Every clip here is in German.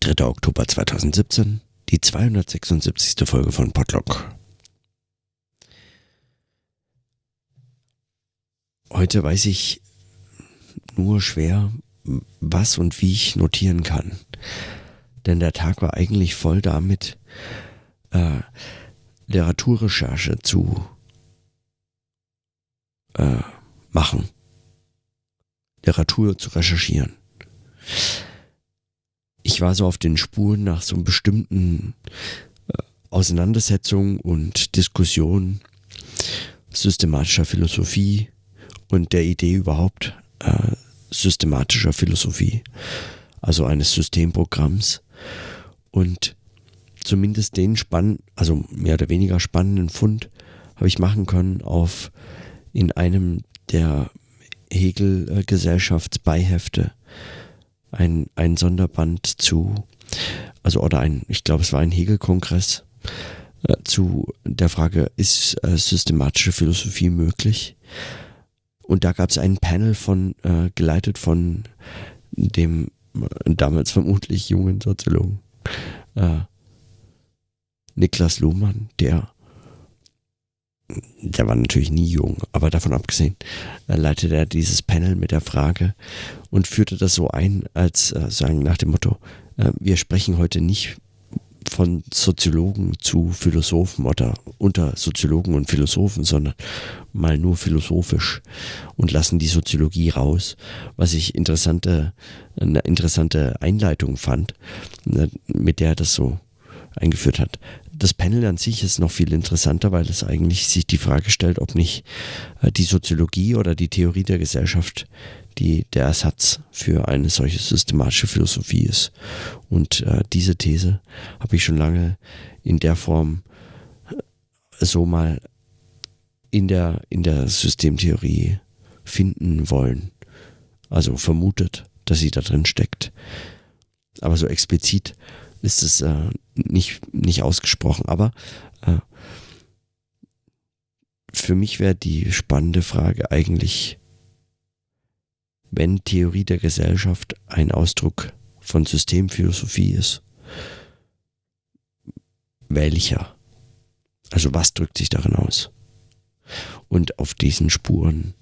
3. Oktober 2017, die 276. Folge von Podlock. Heute weiß ich nur schwer, was und wie ich notieren kann. Denn der Tag war eigentlich voll damit, äh, Literaturrecherche zu äh, machen. Literatur zu recherchieren. Ich war so auf den Spuren nach so einem bestimmten äh, Auseinandersetzung und Diskussion systematischer Philosophie und der Idee überhaupt äh, systematischer Philosophie, also eines Systemprogramms und zumindest den spannenden, also mehr oder weniger spannenden Fund habe ich machen können auf in einem der Hegel-Gesellschaftsbeihefte ein, ein Sonderband zu, also oder ein, ich glaube es war ein Hegel-Kongress äh, zu der Frage, ist äh, systematische Philosophie möglich? Und da gab es ein Panel von, äh, geleitet von dem äh, damals vermutlich jungen Soziologen äh, Niklas Luhmann, der der war natürlich nie jung, aber davon abgesehen, äh, leitete er dieses Panel mit der Frage und führte das so ein, als äh, sagen nach dem Motto, äh, wir sprechen heute nicht von Soziologen zu Philosophen oder unter Soziologen und Philosophen, sondern mal nur philosophisch und lassen die Soziologie raus, was ich interessante, eine interessante Einleitung fand, ne, mit der er das so eingeführt hat das Panel an sich ist noch viel interessanter, weil es eigentlich sich die Frage stellt, ob nicht äh, die Soziologie oder die Theorie der Gesellschaft die der Ersatz für eine solche systematische Philosophie ist. Und äh, diese These habe ich schon lange in der Form äh, so mal in der, in der Systemtheorie finden wollen. Also vermutet, dass sie da drin steckt. Aber so explizit ist es äh, nicht, nicht ausgesprochen. Aber äh, für mich wäre die spannende Frage eigentlich, wenn Theorie der Gesellschaft ein Ausdruck von Systemphilosophie ist, welcher? Also was drückt sich darin aus? Und auf diesen Spuren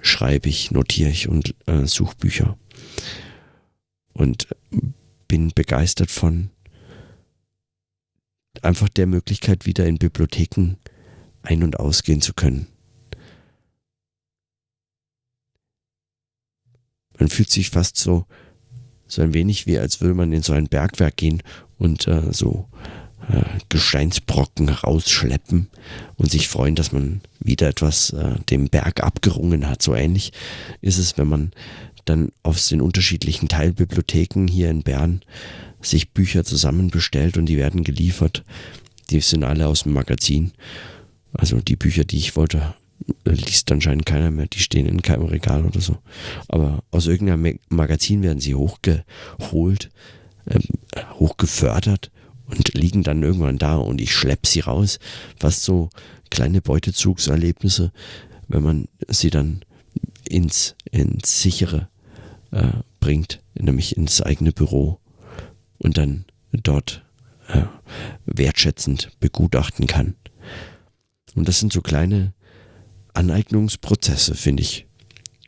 schreibe ich, notiere ich und äh, suche Bücher. Und bin begeistert von einfach der Möglichkeit, wieder in Bibliotheken ein- und ausgehen zu können. Man fühlt sich fast so, so ein wenig wie, als würde man in so ein Bergwerk gehen und äh, so äh, Gesteinsbrocken rausschleppen und sich freuen, dass man wieder etwas äh, dem Berg abgerungen hat. So ähnlich ist es, wenn man dann aus den unterschiedlichen Teilbibliotheken hier in Bern sich Bücher zusammenbestellt und die werden geliefert. Die sind alle aus dem Magazin. Also die Bücher, die ich wollte, liest anscheinend keiner mehr. Die stehen in keinem Regal oder so. Aber aus irgendeinem Magazin werden sie hochgeholt, äh, hochgefördert und liegen dann irgendwann da und ich schlepp sie raus. Fast so kleine Beutezugserlebnisse, wenn man sie dann ins, ins sichere äh, bringt, nämlich ins eigene Büro und dann dort äh, wertschätzend begutachten kann. Und das sind so kleine Aneignungsprozesse, finde ich.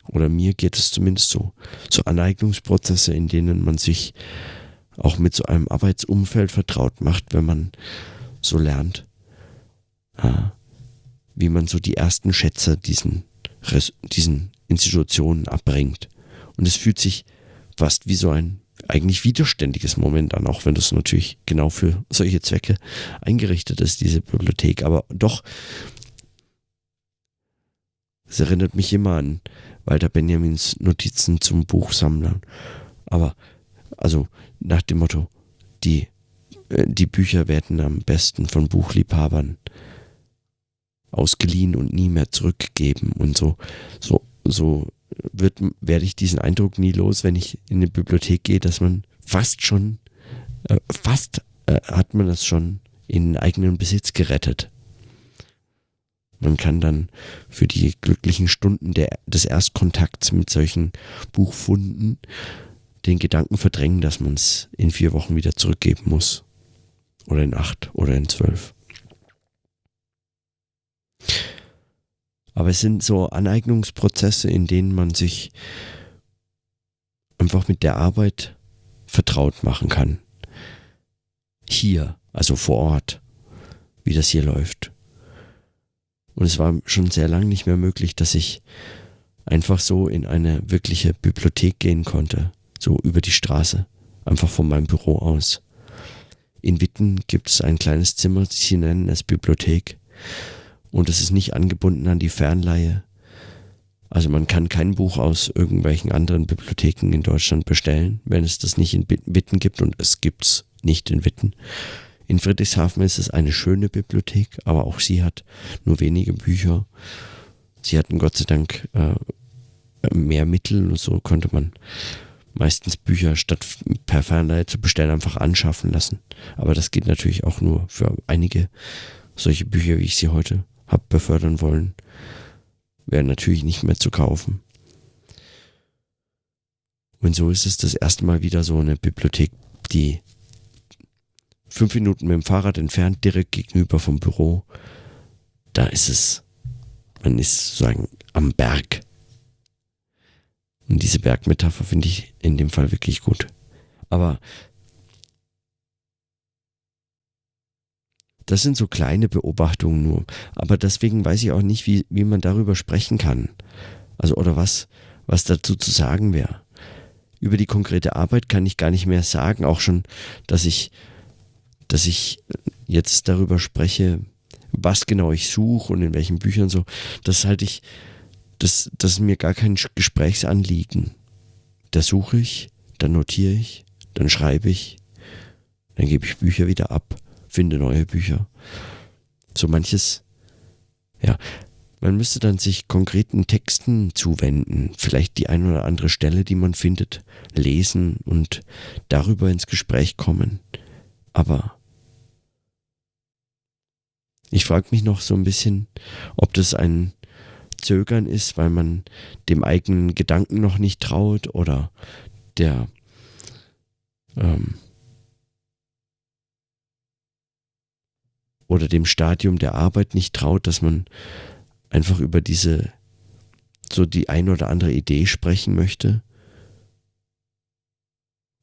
Oder mir geht es zumindest so. So Aneignungsprozesse, in denen man sich auch mit so einem Arbeitsumfeld vertraut macht, wenn man so lernt, äh, wie man so die ersten Schätze diesen, diesen Institutionen abbringt. Und es fühlt sich fast wie so ein eigentlich widerständiges Moment an, auch wenn das natürlich genau für solche Zwecke eingerichtet ist, diese Bibliothek. Aber doch, es erinnert mich immer an Walter Benjamins Notizen zum Buchsammlern. Aber, also nach dem Motto, die, äh, die Bücher werden am besten von Buchliebhabern ausgeliehen und nie mehr zurückgegeben und so, so, so wird, werde ich diesen Eindruck nie los, wenn ich in eine Bibliothek gehe, dass man fast schon, äh, fast äh, hat man das schon in eigenen Besitz gerettet. Man kann dann für die glücklichen Stunden der, des Erstkontakts mit solchen Buchfunden den Gedanken verdrängen, dass man es in vier Wochen wieder zurückgeben muss. Oder in acht oder in zwölf. Aber es sind so Aneignungsprozesse, in denen man sich einfach mit der Arbeit vertraut machen kann. Hier, also vor Ort, wie das hier läuft. Und es war schon sehr lange nicht mehr möglich, dass ich einfach so in eine wirkliche Bibliothek gehen konnte, so über die Straße, einfach von meinem Büro aus. In Witten gibt es ein kleines Zimmer, sie nennen es Bibliothek. Und es ist nicht angebunden an die Fernleihe. Also man kann kein Buch aus irgendwelchen anderen Bibliotheken in Deutschland bestellen, wenn es das nicht in Witten gibt und es gibt's nicht in Witten. In Friedrichshafen ist es eine schöne Bibliothek, aber auch sie hat nur wenige Bücher. Sie hatten Gott sei Dank äh, mehr Mittel und so konnte man meistens Bücher statt per Fernleihe zu bestellen einfach anschaffen lassen. Aber das geht natürlich auch nur für einige solche Bücher, wie ich sie heute habe befördern wollen wäre natürlich nicht mehr zu kaufen. Und so ist es das erste Mal wieder so eine Bibliothek, die fünf Minuten mit dem Fahrrad entfernt, direkt gegenüber vom Büro. Da ist es, man ist sozusagen am Berg. Und diese Bergmetapher finde ich in dem Fall wirklich gut. Aber Das sind so kleine Beobachtungen nur. Aber deswegen weiß ich auch nicht, wie, wie man darüber sprechen kann. Also, oder was, was dazu zu sagen wäre. Über die konkrete Arbeit kann ich gar nicht mehr sagen, auch schon, dass ich, dass ich jetzt darüber spreche, was genau ich suche und in welchen Büchern so. Das halte ich, das, das ist mir gar kein Gesprächsanliegen. Da suche ich, dann notiere ich, dann schreibe ich, dann gebe ich Bücher wieder ab finde neue Bücher. So manches, ja, man müsste dann sich konkreten Texten zuwenden, vielleicht die ein oder andere Stelle, die man findet, lesen und darüber ins Gespräch kommen. Aber ich frage mich noch so ein bisschen, ob das ein Zögern ist, weil man dem eigenen Gedanken noch nicht traut oder der ähm, oder dem Stadium der Arbeit nicht traut, dass man einfach über diese, so die ein oder andere Idee sprechen möchte.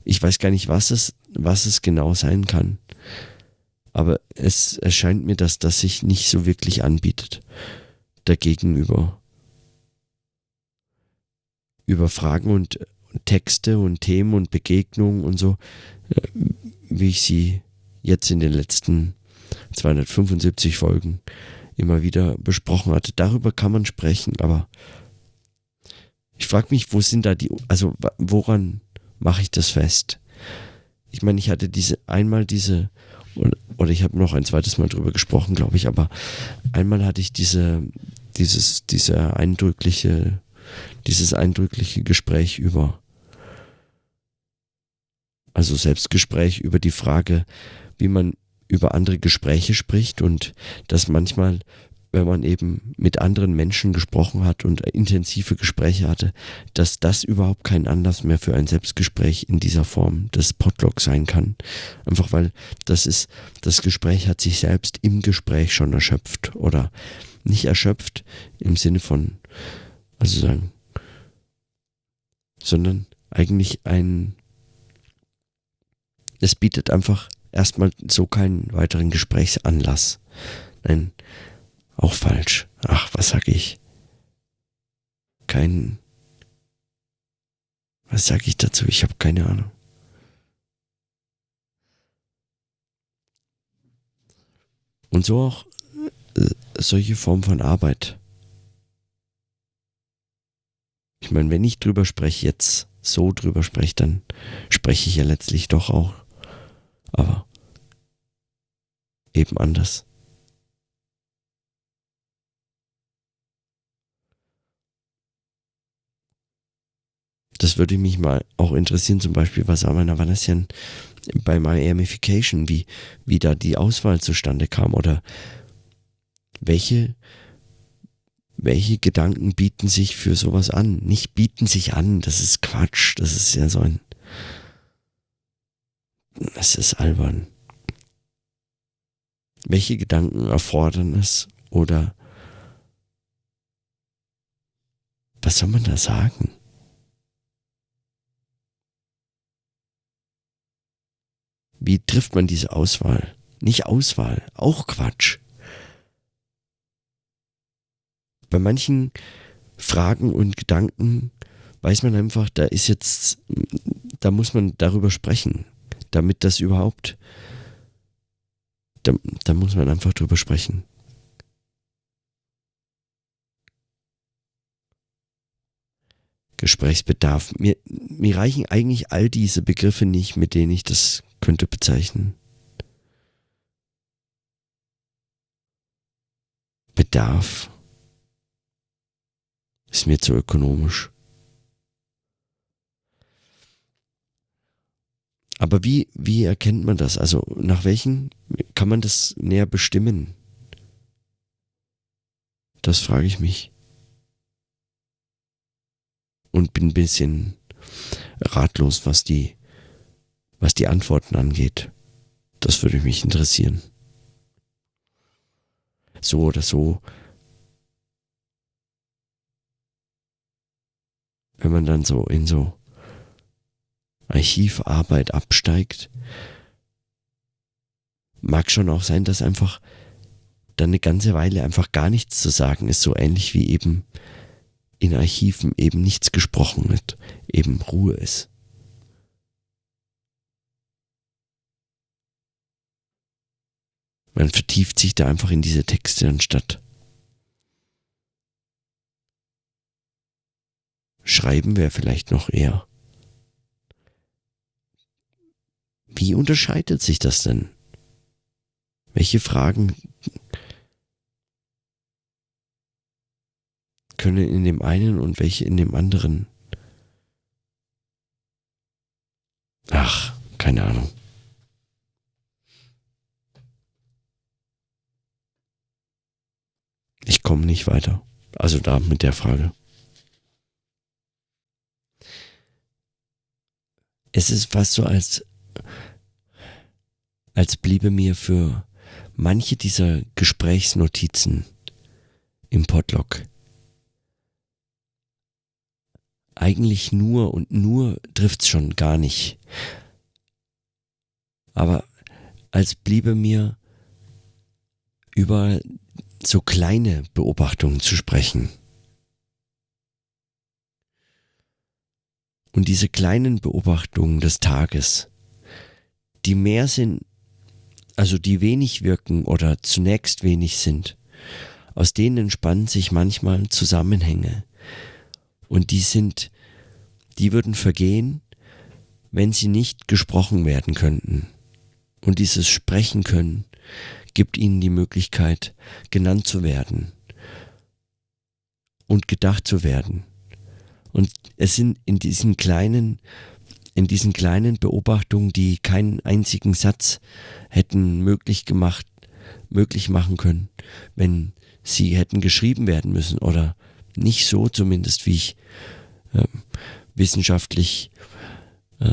Ich weiß gar nicht, was es, was es genau sein kann. Aber es erscheint mir, dass das sich nicht so wirklich anbietet. Dagegenüber. Über Fragen und Texte und Themen und Begegnungen und so, äh, wie ich sie jetzt in den letzten 275 Folgen immer wieder besprochen hatte. Darüber kann man sprechen, aber ich frage mich, wo sind da die, also woran mache ich das fest? Ich meine, ich hatte diese einmal diese oder ich habe noch ein zweites Mal drüber gesprochen, glaube ich, aber einmal hatte ich diese dieses diese eindrückliche dieses eindrückliche Gespräch über also Selbstgespräch über die Frage, wie man über andere Gespräche spricht und dass manchmal, wenn man eben mit anderen Menschen gesprochen hat und intensive Gespräche hatte, dass das überhaupt kein Anlass mehr für ein Selbstgespräch in dieser Form des Podlogs sein kann. Einfach weil das ist, das Gespräch hat sich selbst im Gespräch schon erschöpft oder nicht erschöpft im Sinne von, also sagen, sondern eigentlich ein, es bietet einfach erstmal so keinen weiteren Gesprächsanlass. Nein, auch falsch. Ach, was sag ich? Kein. Was sag ich dazu? Ich habe keine Ahnung. Und so auch äh, solche Form von Arbeit. Ich meine, wenn ich drüber spreche, jetzt so drüber spreche, dann spreche ich ja letztlich doch auch aber eben anders. Das würde mich mal auch interessieren, zum Beispiel, was Armin Vanessian bei Miamification, wie, wie da die Auswahl zustande kam oder welche, welche Gedanken bieten sich für sowas an? Nicht bieten sich an, das ist Quatsch, das ist ja so ein, es ist albern. Welche Gedanken erfordern es oder was soll man da sagen? Wie trifft man diese Auswahl? Nicht Auswahl, auch Quatsch. Bei manchen Fragen und Gedanken weiß man einfach, da ist jetzt, da muss man darüber sprechen, damit das überhaupt, da, da muss man einfach drüber sprechen. Gesprächsbedarf. Mir, mir reichen eigentlich all diese Begriffe nicht, mit denen ich das könnte bezeichnen. Bedarf ist mir zu ökonomisch. Aber wie, wie erkennt man das? Also nach welchen kann man das näher bestimmen? Das frage ich mich und bin ein bisschen ratlos, was die, was die Antworten angeht. Das würde mich interessieren. So oder so. Wenn man dann so in so Archivarbeit absteigt, mag schon auch sein, dass einfach dann eine ganze Weile einfach gar nichts zu sagen ist, so ähnlich wie eben in Archiven eben nichts gesprochen wird, eben Ruhe ist. Man vertieft sich da einfach in diese Texte anstatt. Schreiben wäre vielleicht noch eher. Wie unterscheidet sich das denn? Welche Fragen können in dem einen und welche in dem anderen. Ach, keine Ahnung. Ich komme nicht weiter. Also da mit der Frage. Es ist fast so, als, als bliebe mir für manche dieser Gesprächsnotizen im Podlog eigentlich nur und nur trifft's schon gar nicht. Aber als bliebe mir über so kleine Beobachtungen zu sprechen. Und diese kleinen Beobachtungen des Tages, die mehr sind, also die wenig wirken oder zunächst wenig sind, aus denen entspannen sich manchmal Zusammenhänge, und die sind, die würden vergehen, wenn sie nicht gesprochen werden könnten. Und dieses Sprechen können gibt ihnen die Möglichkeit, genannt zu werden und gedacht zu werden. Und es sind in diesen kleinen, in diesen kleinen Beobachtungen, die keinen einzigen Satz hätten möglich gemacht, möglich machen können, wenn sie hätten geschrieben werden müssen oder nicht so zumindest, wie ich äh, wissenschaftlich äh,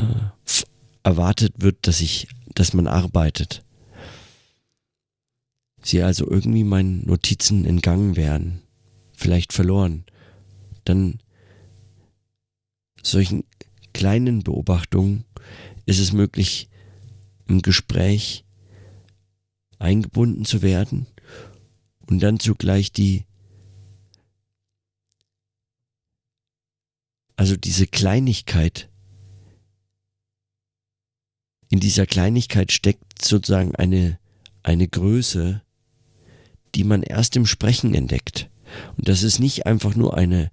erwartet wird, dass ich, dass man arbeitet. Sie also irgendwie meinen Notizen entgangen wären, vielleicht verloren, dann solchen kleinen Beobachtungen ist es möglich, im Gespräch eingebunden zu werden und dann zugleich die Also diese Kleinigkeit, in dieser Kleinigkeit steckt sozusagen eine, eine Größe, die man erst im Sprechen entdeckt. Und das ist nicht einfach nur eine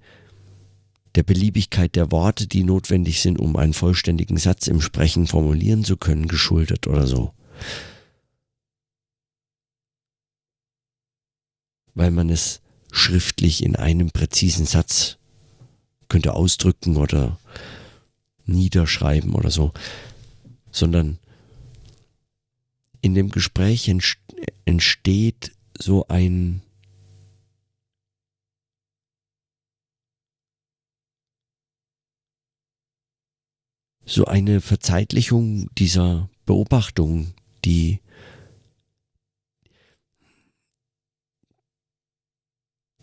der Beliebigkeit der Worte, die notwendig sind, um einen vollständigen Satz im Sprechen formulieren zu können, geschuldet oder so. Weil man es schriftlich in einem präzisen Satz könnte ausdrücken oder niederschreiben oder so, sondern in dem Gespräch entsteht so ein so eine Verzeitlichung dieser Beobachtungen, die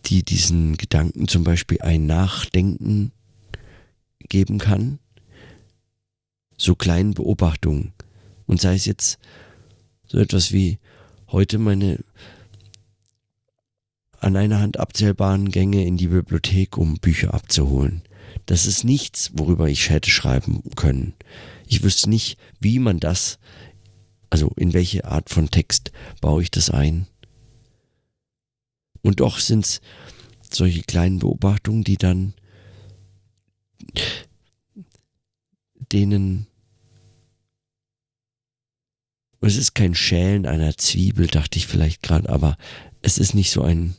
die diesen Gedanken zum Beispiel ein Nachdenken geben kann. So kleinen Beobachtungen. Und sei es jetzt so etwas wie heute meine an einer Hand abzählbaren Gänge in die Bibliothek, um Bücher abzuholen. Das ist nichts, worüber ich hätte schreiben können. Ich wüsste nicht, wie man das, also in welche Art von Text baue ich das ein. Und doch sind es solche kleinen Beobachtungen, die dann denen es ist kein Schälen einer Zwiebel, dachte ich vielleicht gerade, aber es ist nicht so ein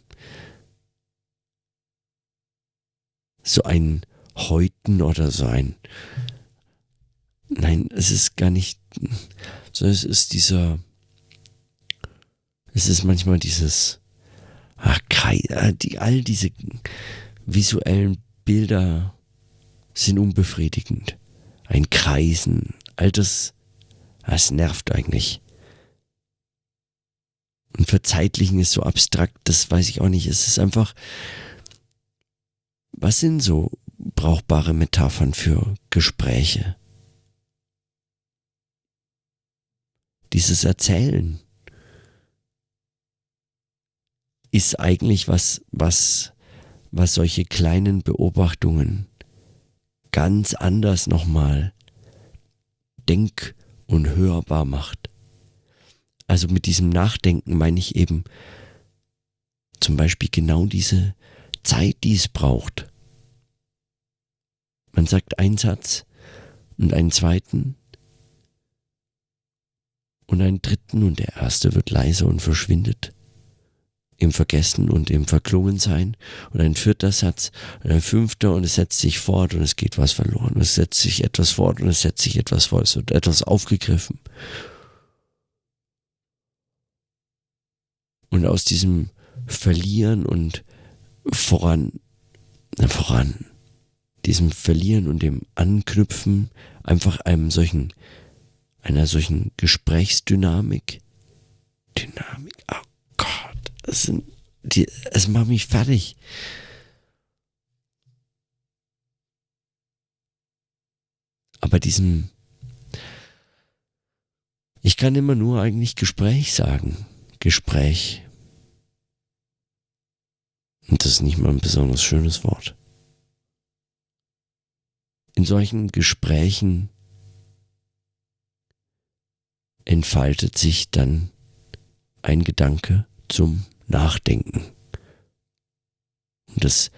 so ein Häuten oder so ein Nein, es ist gar nicht, sondern es ist dieser, es ist manchmal dieses Ach, äh, die, all diese visuellen Bilder sind unbefriedigend. Ein Kreisen, all das, das nervt eigentlich. Und verzeitlichen ist so abstrakt, das weiß ich auch nicht. Es ist einfach, was sind so brauchbare Metaphern für Gespräche? Dieses Erzählen ist eigentlich was, was, was solche kleinen Beobachtungen ganz anders nochmal denk- und hörbar macht. Also mit diesem Nachdenken meine ich eben zum Beispiel genau diese Zeit, die es braucht. Man sagt einen Satz und einen zweiten und einen dritten und der erste wird leiser und verschwindet im Vergessen und im Verklungensein und ein vierter Satz und ein fünfter und es setzt sich fort und es geht was verloren. Und es setzt sich etwas fort und es setzt sich etwas fort. Es wird etwas aufgegriffen. Und aus diesem Verlieren und voran, voran, diesem Verlieren und dem Anknüpfen einfach einem solchen, einer solchen Gesprächsdynamik, Dynamik, oh es sind die, es macht mich fertig. Aber diesem, ich kann immer nur eigentlich Gespräch sagen. Gespräch. Und das ist nicht mal ein besonders schönes Wort. In solchen Gesprächen entfaltet sich dann ein Gedanke zum Nachdenken. Und das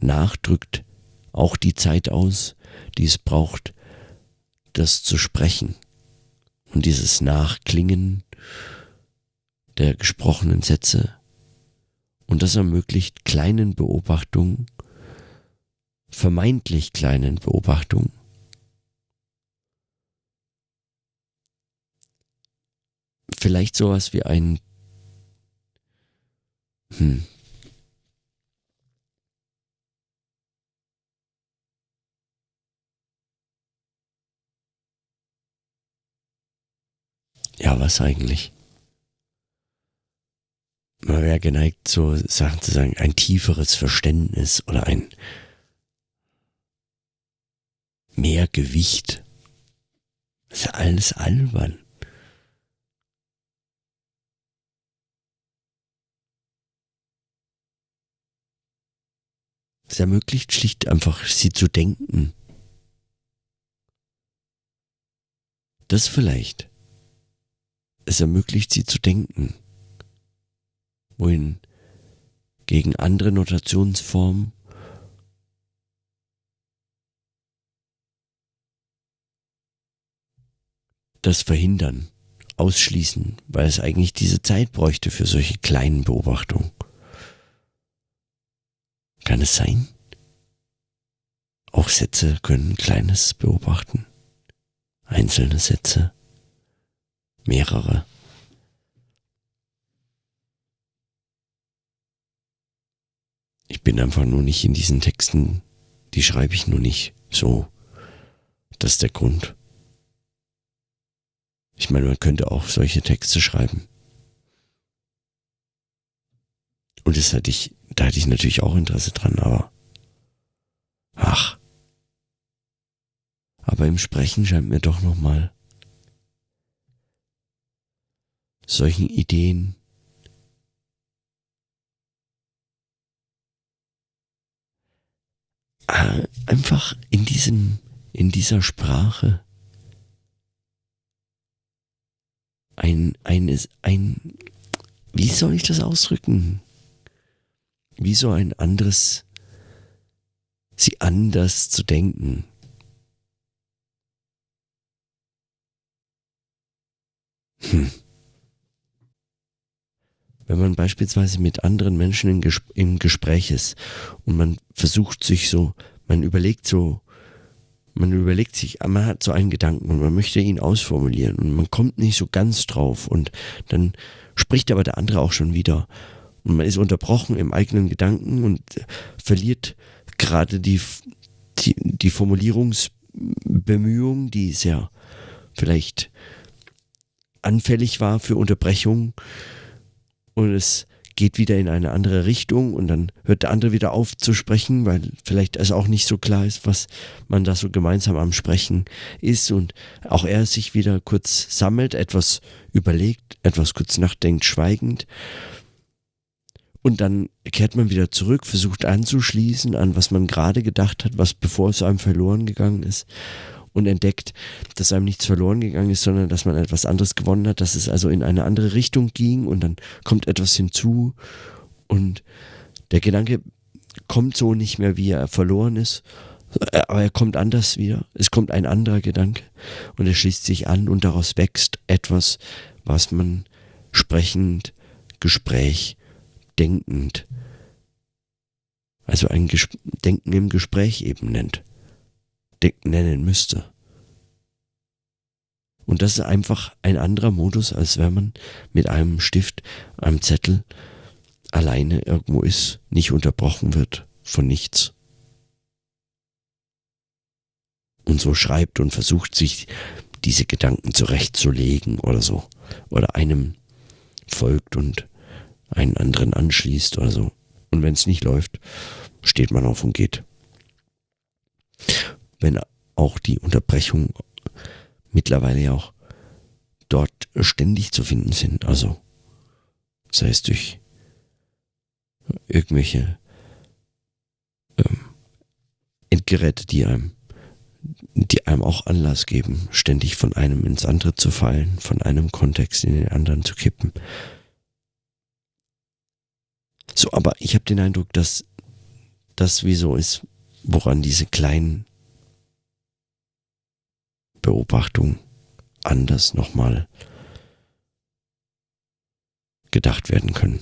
nachdrückt auch die Zeit aus, die es braucht, das zu sprechen. Und dieses Nachklingen der gesprochenen Sätze. Und das ermöglicht kleinen Beobachtungen, vermeintlich kleinen Beobachtungen, vielleicht sowas wie ein hm. Ja, was eigentlich? Man wäre geneigt, so Sachen zu sagen, ein tieferes Verständnis oder ein mehr Gewicht. Das ist ja alles albern. Es ermöglicht schlicht einfach, sie zu denken. Das vielleicht. Es ermöglicht sie zu denken. Wohin gegen andere Notationsformen das verhindern, ausschließen, weil es eigentlich diese Zeit bräuchte für solche kleinen Beobachtungen. Kann es sein? Auch Sätze können Kleines beobachten. Einzelne Sätze. Mehrere. Ich bin einfach nur nicht in diesen Texten, die schreibe ich nur nicht so. Das ist der Grund. Ich meine, man könnte auch solche Texte schreiben. Und das hatte ich, da hatte ich natürlich auch Interesse dran, aber ach. Aber im Sprechen scheint mir doch nochmal solchen Ideen äh, einfach in diesem, in dieser Sprache ein, ein, ein, wie soll ich das ausdrücken? Wie so ein anderes, sie anders zu denken. Hm. Wenn man beispielsweise mit anderen Menschen im, Ges im Gespräch ist und man versucht sich so, man überlegt so, man überlegt sich, man hat so einen Gedanken und man möchte ihn ausformulieren und man kommt nicht so ganz drauf und dann spricht aber der andere auch schon wieder und man ist unterbrochen im eigenen Gedanken und verliert gerade die, die, die Formulierungsbemühung, die sehr vielleicht anfällig war für Unterbrechung und es geht wieder in eine andere Richtung und dann hört der andere wieder auf zu sprechen, weil vielleicht es auch nicht so klar ist, was man da so gemeinsam am Sprechen ist und auch er sich wieder kurz sammelt, etwas überlegt, etwas kurz nachdenkt, schweigend. Und dann kehrt man wieder zurück, versucht anzuschließen an was man gerade gedacht hat, was bevor es einem verloren gegangen ist und entdeckt, dass einem nichts verloren gegangen ist, sondern dass man etwas anderes gewonnen hat, dass es also in eine andere Richtung ging und dann kommt etwas hinzu und der Gedanke kommt so nicht mehr, wie er verloren ist, aber er kommt anders wieder. Es kommt ein anderer Gedanke und er schließt sich an und daraus wächst etwas, was man sprechend, Gespräch, denkend, also ein Ges Denken im Gespräch eben nennt nennen müsste. Und das ist einfach ein anderer Modus, als wenn man mit einem Stift, einem Zettel alleine irgendwo ist, nicht unterbrochen wird von nichts. Und so schreibt und versucht sich diese Gedanken zurechtzulegen oder so. Oder einem folgt und einen anderen anschließt oder so. Und wenn es nicht läuft, steht man auf und geht wenn auch die Unterbrechungen mittlerweile ja auch dort ständig zu finden sind. Also sei es durch irgendwelche ähm, Endgeräte, die einem, die einem auch Anlass geben, ständig von einem ins andere zu fallen, von einem Kontext in den anderen zu kippen. So, aber ich habe den Eindruck, dass das wie so ist, woran diese kleinen Beobachtung anders nochmal gedacht werden können.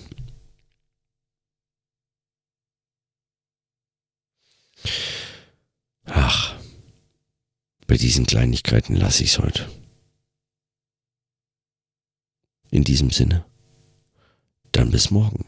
Ach, bei diesen Kleinigkeiten lasse ich es heute. In diesem Sinne, dann bis morgen.